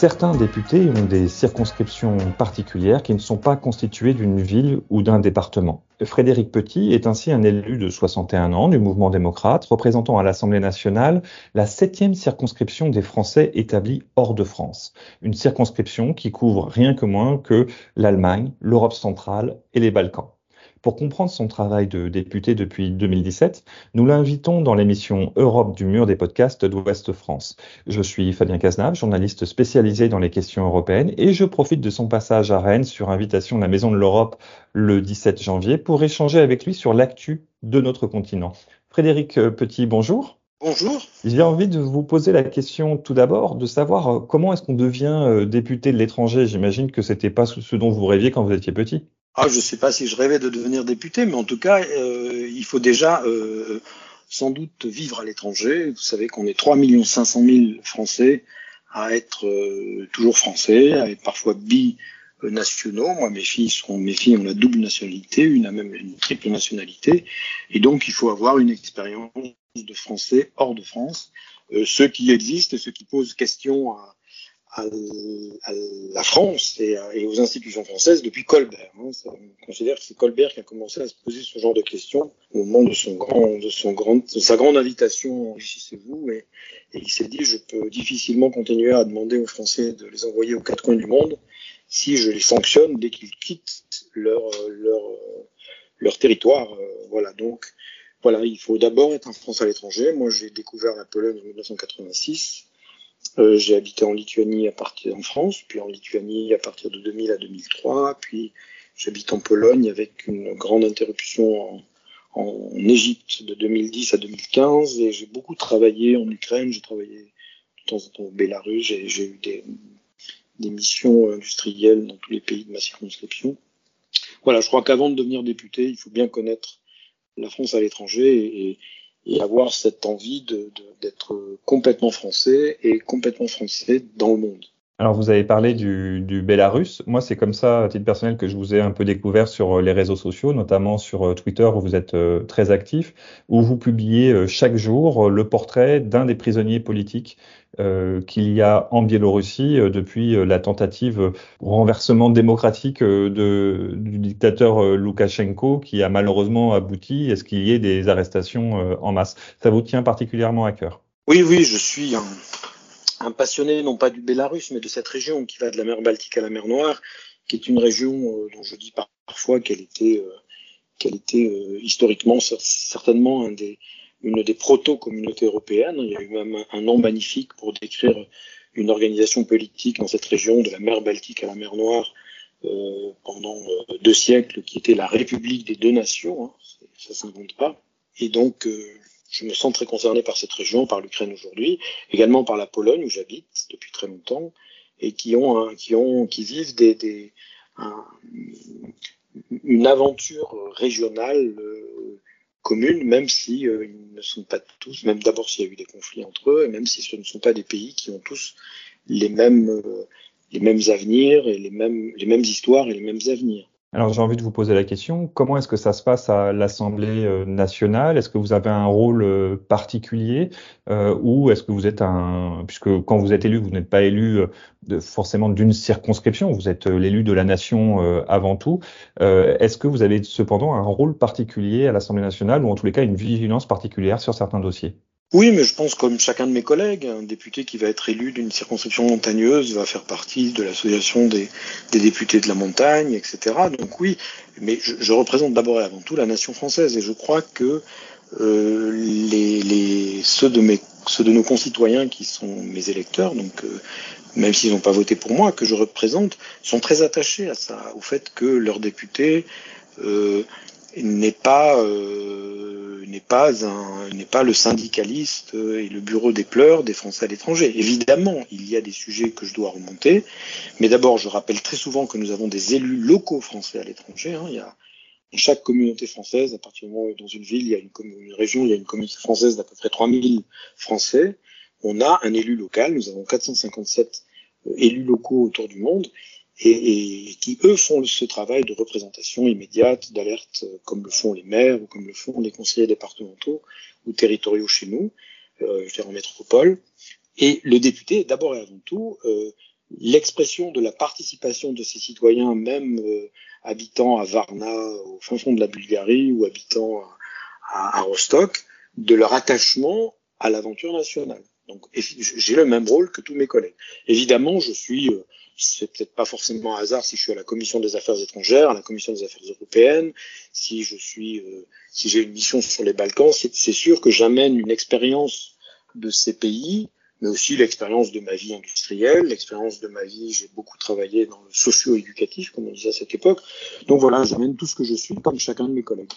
Certains députés ont des circonscriptions particulières qui ne sont pas constituées d'une ville ou d'un département. Frédéric Petit est ainsi un élu de 61 ans du mouvement démocrate, représentant à l'Assemblée nationale la septième circonscription des Français établis hors de France. Une circonscription qui couvre rien que moins que l'Allemagne, l'Europe centrale et les Balkans. Pour comprendre son travail de député depuis 2017, nous l'invitons dans l'émission Europe du mur des podcasts d'Ouest France. Je suis Fabien Cazenave, journaliste spécialisé dans les questions européennes et je profite de son passage à Rennes sur invitation de la Maison de l'Europe le 17 janvier pour échanger avec lui sur l'actu de notre continent. Frédéric Petit, bonjour. Bonjour. J'ai envie de vous poser la question tout d'abord de savoir euh, comment est-ce qu'on devient euh, député de l'étranger? J'imagine que c'était pas ce dont vous rêviez quand vous étiez petit. Ah, je ne sais pas si je rêvais de devenir député, mais en tout cas, euh, il faut déjà euh, sans doute vivre à l'étranger. Vous savez qu'on est 3 500 000 Français à être euh, toujours français, à être parfois binationaux. Moi, mes filles sont, mes filles ont la double nationalité, une a même une triple nationalité, et donc il faut avoir une expérience de français hors de France. Euh, ceux qui existent, ceux qui posent question à, à, la France et, aux institutions françaises depuis Colbert. Hein. on considère que c'est Colbert qui a commencé à se poser ce genre de questions au moment de son grand, de son grand, de sa grande invitation enrichissez-vous et il s'est dit je peux difficilement continuer à demander aux Français de les envoyer aux quatre coins du monde si je les sanctionne dès qu'ils quittent leur leur leur territoire. Euh, voilà donc voilà il faut d'abord être un Français à l'étranger. Moi j'ai découvert la Pologne en 1986 euh, j'ai habité en Lituanie à partir en France, puis en Lituanie à partir de 2000 à 2003, puis j'habite en Pologne avec une grande interruption en, en Égypte de 2010 à 2015 et j'ai beaucoup travaillé en Ukraine, j'ai travaillé de temps en temps au Bélarus, j'ai eu des, des missions industrielles dans tous les pays de ma circonscription. Voilà, je crois qu'avant de devenir député, il faut bien connaître la France à l'étranger et, et avoir cette envie d'être de, complètement français et complètement français dans le monde. Alors vous avez parlé du, du Bélarus. Moi, c'est comme ça, à titre personnel, que je vous ai un peu découvert sur euh, les réseaux sociaux, notamment sur euh, Twitter où vous êtes euh, très actif, où vous publiez chaque jour le portrait d'un des prisonniers politiques qu'il y a en Biélorussie depuis la tentative renversement démocratique de, du dictateur Loukachenko, qui a malheureusement abouti à ce qu'il y ait des arrestations en masse? Ça vous tient particulièrement à cœur? Oui, oui, je suis un un passionné non pas du Bélarus, mais de cette région qui va de la mer Baltique à la mer Noire, qui est une région euh, dont je dis parfois qu'elle était, euh, qu'elle était euh, historiquement certainement une des proto-communautés européennes. Il y a eu même un, nom magnifique pour décrire une organisation politique dans cette région de la mer Baltique à la mer Noire pendant deux siècles, qui était la République des deux nations. Hein, ça s'invente pas. Et donc, je me sens très concerné par cette région, par l'Ukraine aujourd'hui, également par la Pologne où j'habite depuis très longtemps et qui ont, qui ont, qui vivent des, des un, une aventure régionale euh, commune, même si euh, ils ne sont pas tous, même d'abord s'il y a eu des conflits entre eux, et même si ce ne sont pas des pays qui ont tous les mêmes, euh, les mêmes avenirs et les mêmes, les mêmes histoires et les mêmes avenirs. Alors j'ai envie de vous poser la question, comment est-ce que ça se passe à l'Assemblée euh, nationale? Est-ce que vous avez un rôle euh, particulier euh, ou est-ce que vous êtes un, puisque quand vous êtes élu, vous n'êtes pas élu de, forcément d'une circonscription, vous êtes l'élu de la nation avant tout. est-ce que vous avez cependant un rôle particulier à l'Assemblée nationale ou en tous les cas une vigilance particulière sur certains dossiers? Oui, mais je pense comme chacun de mes collègues, un député qui va être élu d'une circonscription montagneuse va faire partie de l'association des, des, députés de la montagne, etc. Donc oui, mais je, je représente d'abord et avant tout la nation française et je crois que euh, les, les, ceux, de mes, ceux de nos concitoyens qui sont mes électeurs, donc euh, même s'ils n'ont pas voté pour moi, que je représente, sont très attachés à ça, au fait que leur député euh, n'est pas euh, n'est pas un n'est pas le syndicaliste et le bureau des pleurs des Français à l'étranger. Évidemment, il y a des sujets que je dois remonter, mais d'abord, je rappelle très souvent que nous avons des élus locaux français à l'étranger. Hein. Il y a dans chaque communauté française, à partir du moment où dans une ville, il y a une, une région, il y a une communauté française d'à peu près 3000 Français, on a un élu local. Nous avons 457 euh, élus locaux autour du monde et, qui, eux, font ce travail de représentation immédiate, d'alerte, euh, comme le font les maires ou comme le font les conseillers départementaux ou territoriaux chez nous, euh, je veux en métropole. Et le député est d'abord et avant tout euh, l'expression de la participation de ces citoyens, même euh, habitant à Varna, au fin fond de la Bulgarie, ou habitant à, à Rostock, de leur attachement à l'aventure nationale. Donc j'ai le même rôle que tous mes collègues. Évidemment, je suis, euh, c'est peut-être pas forcément un hasard si je suis à la commission des affaires étrangères, à la commission des affaires européennes, si je suis, euh, si j'ai une mission sur les Balkans, c'est sûr que j'amène une expérience de ces pays, mais aussi l'expérience de ma vie industrielle, l'expérience de ma vie, j'ai beaucoup travaillé dans le socio-éducatif, comme on disait à cette époque. Donc voilà, j'amène tout ce que je suis, comme chacun de mes collègues.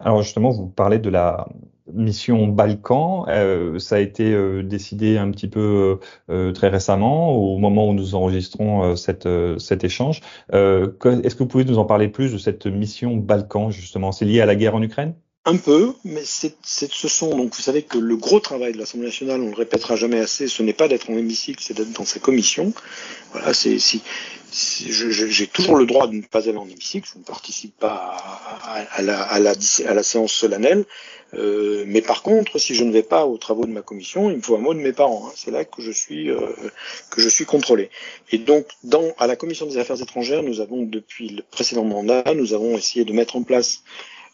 Alors justement, vous parlez de la mission Balkan. Euh, ça a été euh, décidé un petit peu euh, très récemment, au moment où nous enregistrons cette, cet échange. Est-ce que vous pouvez nous en parler plus de cette mission Balkan justement? C'est lié à la guerre en Ukraine? Un peu, mais c'est, ce sont donc vous savez que le gros travail de l'Assemblée nationale, on le répétera jamais assez, ce n'est pas d'être en hémicycle, c'est d'être dans sa commission. Voilà, c'est si, j'ai toujours le droit de ne pas aller en hémicycle, je ne participe pas à, la, à, la, à la, séance solennelle, euh, mais par contre, si je ne vais pas aux travaux de ma commission, il me faut un mot de mes parents. Hein, c'est là que je suis euh, que je suis contrôlé. Et donc, dans à la commission des affaires étrangères, nous avons depuis le précédent mandat, nous avons essayé de mettre en place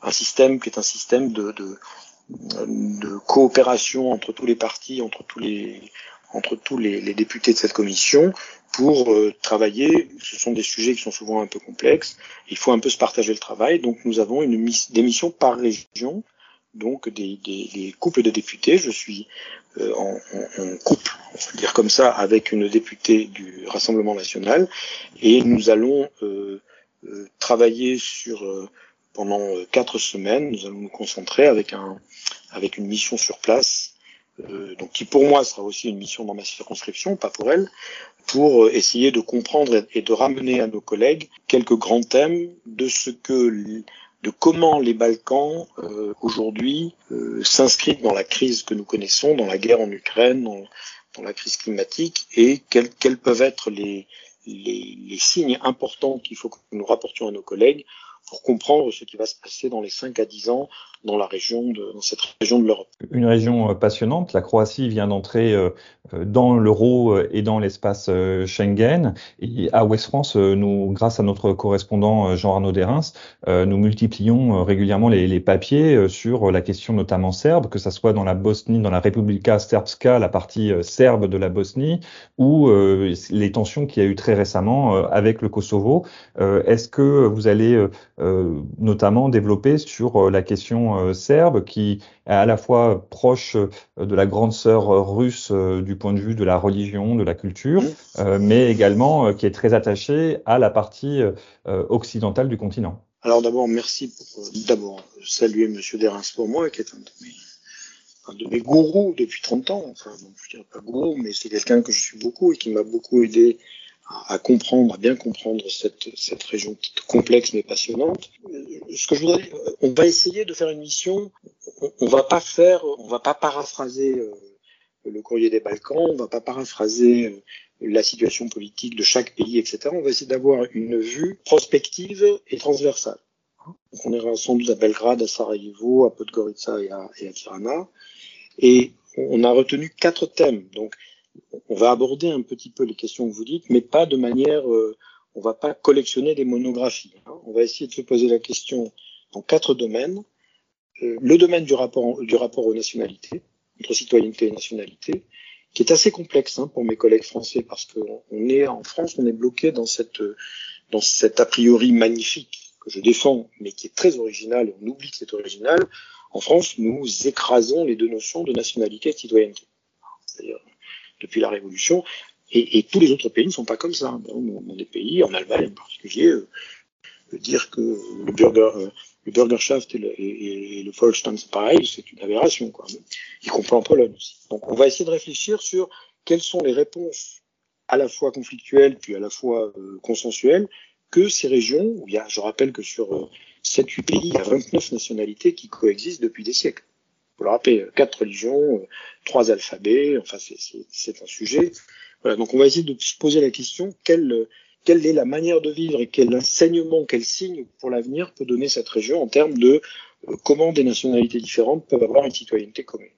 un système qui est un système de, de, de coopération entre tous les partis, entre tous les entre tous les, les députés de cette commission pour euh, travailler. Ce sont des sujets qui sont souvent un peu complexes. Il faut un peu se partager le travail. Donc nous avons une des missions par région, donc des, des, des couples de députés. Je suis euh, en, en, couple, on va dire comme ça, avec une députée du Rassemblement national, et nous allons euh, euh travailler sur pendant euh, quatre semaines. Nous allons nous concentrer avec un avec une mission sur place, euh, donc qui pour moi sera aussi une mission dans ma circonscription, pas pour elle, pour euh, essayer de comprendre et de ramener à nos collègues quelques grands thèmes de ce que de comment les Balkans euh, aujourd'hui euh, s'inscrivent dans la crise que nous connaissons, dans la guerre en Ukraine, dans, la crise climatique, et quels, quels peuvent être les, les, les signes importants qu'il faut que nous rapportions à nos collègues pour comprendre ce qui va se passer dans les 5 à 10 ans dans la région de, dans cette région de l'Europe. Une région euh, passionnante. La Croatie vient d'entrer euh, euh, dans l'euro et dans l'espace Schengen. Et à Ouest France, nous, grâce à notre correspondant Jean-Arnaud Derins, nous multiplions régulièrement les, papiers sur la question notamment serbe, que ça soit dans la Bosnie, dans la Republika Srpska, la partie serbe de la Bosnie, ou les tensions qu'il y a eu très récemment avec le Kosovo. Est-ce que vous allez notamment développer sur la question euh, serbe qui est à la fois proche euh, de la grande sœur russe euh, du point de vue de la religion, de la culture, mais également qui est très attachée à la partie occidentale du continent. Alors d'abord, merci pour d'abord saluer Monsieur Derins pour moi, qui est un de mes, un de mes gourous depuis 30 ans. Enfin, bon, je dirais pas gourou, mais c'est quelqu'un que je suis beaucoup et qui m'a beaucoup aidé à, comprendre, à bien comprendre cette, cette région complexe mais passionnante. Ce que je voudrais, on va essayer de faire une mission. On, on va pas faire, on va pas paraphraser euh, le courrier des Balkans, on va pas paraphraser euh, la situation politique de chaque pays, etc. On va essayer d'avoir une vue prospective et transversale. Donc on ira sans doute à Belgrade, à Sarajevo, à Podgorica et à, et à Tirana. Et on a retenu quatre thèmes. Donc on va aborder un petit peu les questions que vous dites, mais pas de manière, euh, on va pas collectionner des monographies. Hein. On va essayer de se poser la question dans quatre domaines. Euh, le domaine du rapport, du rapport aux nationalités, entre citoyenneté et nationalité, qui est assez complexe hein, pour mes collègues français parce qu'on est en France, on est bloqué dans cette dans cet a priori magnifique que je défends, mais qui est très original et on oublie que c'est original. En France, nous écrasons les deux notions de nationalité et de citoyenneté. C'est-à-dire depuis la Révolution. Et, tous les autres pays ne sont pas comme ça. Dans, des pays, en Allemagne en particulier, euh, dire que le burger, euh, le Bürgerschaft et le, et, et le c'est une aberration, quoi. Y compris en Pologne aussi. Donc, on va essayer de réfléchir sur quelles sont les réponses à la fois conflictuelles puis à la fois euh, consensuelles que ces régions, où il y a, je rappelle que sur euh, 7-8 pays, il y a 29 nationalités qui coexistent depuis des siècles vous le rappelez, euh, quatre religions, euh, trois alphabets, enfin c'est un sujet. Voilà, donc on va essayer de se poser la question quelle, quelle est la manière de vivre et quel enseignement, quel signe pour l'avenir peut donner cette région en termes de euh, comment des nationalités différentes peuvent avoir une citoyenneté commune.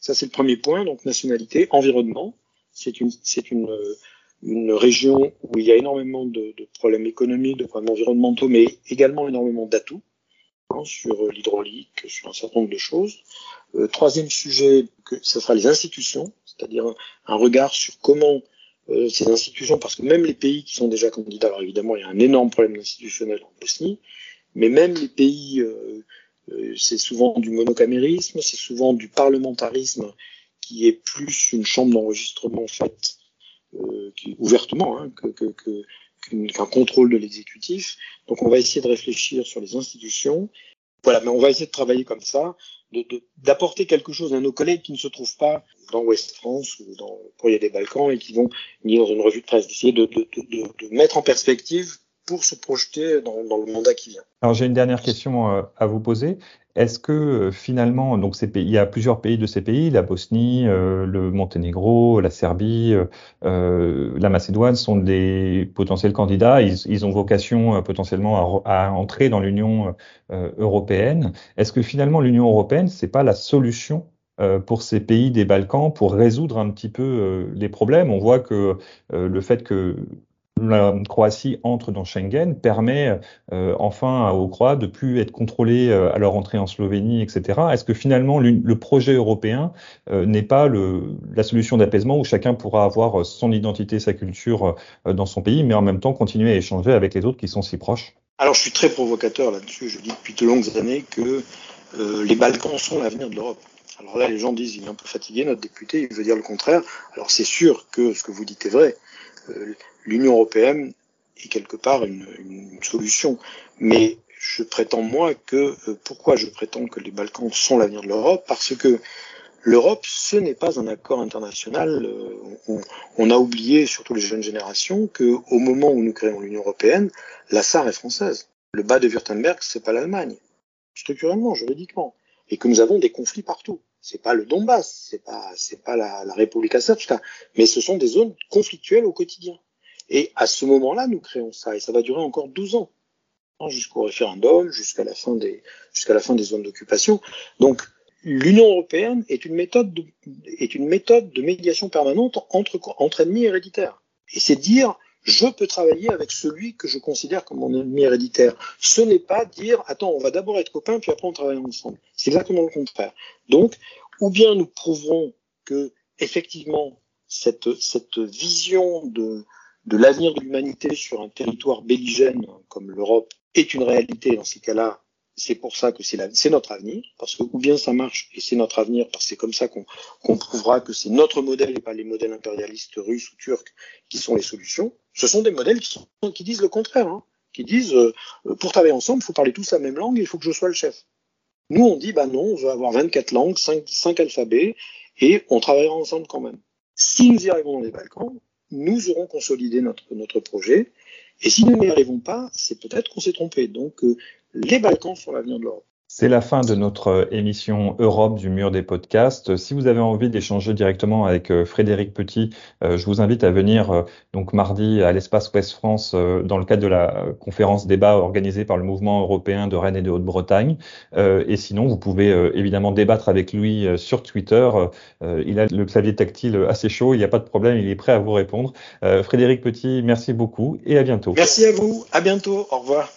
Ça c'est le premier point, donc nationalité, environnement. c'est une, c'est une, une région où il y a énormément de, de, problèmes économiques, de problèmes environnementaux, mais également énormément d'atouts sur l'hydraulique, sur un certain nombre de choses. Euh, troisième sujet, que ce sera les institutions, c'est-à-dire un, regard sur comment euh, ces institutions, parce que même les pays qui sont déjà candidats, alors évidemment il y a un énorme problème institutionnel en Bosnie, mais même les pays, euh, euh c'est souvent du monocamérisme, c'est souvent du parlementarisme qui est plus une chambre d'enregistrement faite euh, qui, ouvertement hein, que, que, que qu'un contrôle de l'exécutif. Donc on va essayer de réfléchir sur les institutions. Voilà, mais on va essayer de travailler comme ça, d'apporter de, quelque chose à nos collègues qui ne se trouvent pas dans West France ou dans le des Balkans et qui vont ni dans une revue de presse, d'essayer de, de, mettre en perspective pour se projeter dans, dans le mandat qui vient. Alors j'ai une dernière question euh, à vous poser. Est-ce que euh, finalement, donc il y a plusieurs pays de ces pays, la Bosnie, euh, le Monténégro, la Serbie, la Macédoine sont des potentiels candidats. Ils, ils ont vocation potentiellement à, à, entrer dans l'Union européenne. Est-ce que finalement l'Union européenne, c'est pas la solution pour ces pays des Balkans pour résoudre un petit peu les problèmes? On voit que le fait que la Croatie entre dans Schengen permet euh, enfin aux Croates de plus être contrôlés euh, à leur entrée en Slovénie, etc. Est-ce que finalement le projet européen euh, n'est pas la solution d'apaisement où chacun pourra avoir son identité, sa culture dans son pays, mais en même temps continuer à échanger avec les autres qui sont si proches? Alors je suis très provocateur là-dessus. Je dis depuis de longues années que les Balkans sont l'avenir de l'Europe. Alors là, les gens disent il est un peu fatigué, notre député, il veut dire le contraire. Alors c'est sûr que ce que vous dites est vrai l'Union européenne est quelque part une, une, solution. Mais je prétends moi que euh, pourquoi je prétends que les Balkans sont l'avenir de l'Europe? Parce que l'Europe, ce n'est pas un accord international. Euh, on, on, a oublié, surtout les jeunes générations, que au moment où nous créons l'Union européenne, la SAR est française. Le bas de Württemberg, c'est pas l'Allemagne, structurellement, juridiquement, et que nous avons des conflits partout. C'est pas le Donbass, c'est pas c'est pas la, la République serbska, mais ce sont des zones conflictuelles au quotidien. Et à ce moment-là, nous créons ça, et ça va durer encore 12 ans, hein, jusqu'au référendum, jusqu'à la fin des, la fin des zones d'occupation. Donc, l'Union européenne est une méthode de, est une méthode de médiation permanente entre, entre ennemis héréditaires. Et c'est dire, je peux travailler avec celui que je considère comme mon ennemi héréditaire. Ce n'est pas dire, attends, on va d'abord être copains, puis après on travaille ensemble. C'est exactement le contraire. Donc, ou bien nous prouverons que, effectivement, cette, cette vision de, de l'avenir de l'humanité sur un territoire belligène comme l'Europe est une réalité. Dans ces cas-là, c'est pour ça que c'est notre avenir, parce que ou bien ça marche et c'est notre avenir, parce que c'est comme ça qu'on qu prouvera que c'est notre modèle et pas les modèles impérialistes russes ou turcs qui sont les solutions. Ce sont des modèles qui disent le contraire, hein, qui disent euh, pour travailler ensemble, il faut parler tous la même langue et il faut que je sois le chef. Nous, on dit bah non, on veut avoir 24 langues, 5, 5 alphabets et on travaillera ensemble quand même. Si nous y arrivons dans les Balkans, nous aurons consolidé notre, projet. Et si nous n'y arrivons pas, c'est peut-être qu'on s'est trompé. Donc, euh, les Balkans sont l'avenir de l'Europe. C'est la fin de notre euh, émission Europe du mur des podcasts. Si vous avez envie d'échanger directement avec euh, Frédéric Petit, euh, je vous invite à venir donc mardi à l'espace Ouest France dans le cadre de la conférence débat organisée par le mouvement européen de Rennes et de Haute-Bretagne. Et sinon, vous pouvez évidemment débattre avec lui sur Twitter. Il a le clavier tactile assez chaud, il n'y a pas de problème, il est prêt à vous répondre. Frédéric Petit, merci beaucoup et à bientôt. Merci à vous, à bientôt, au revoir.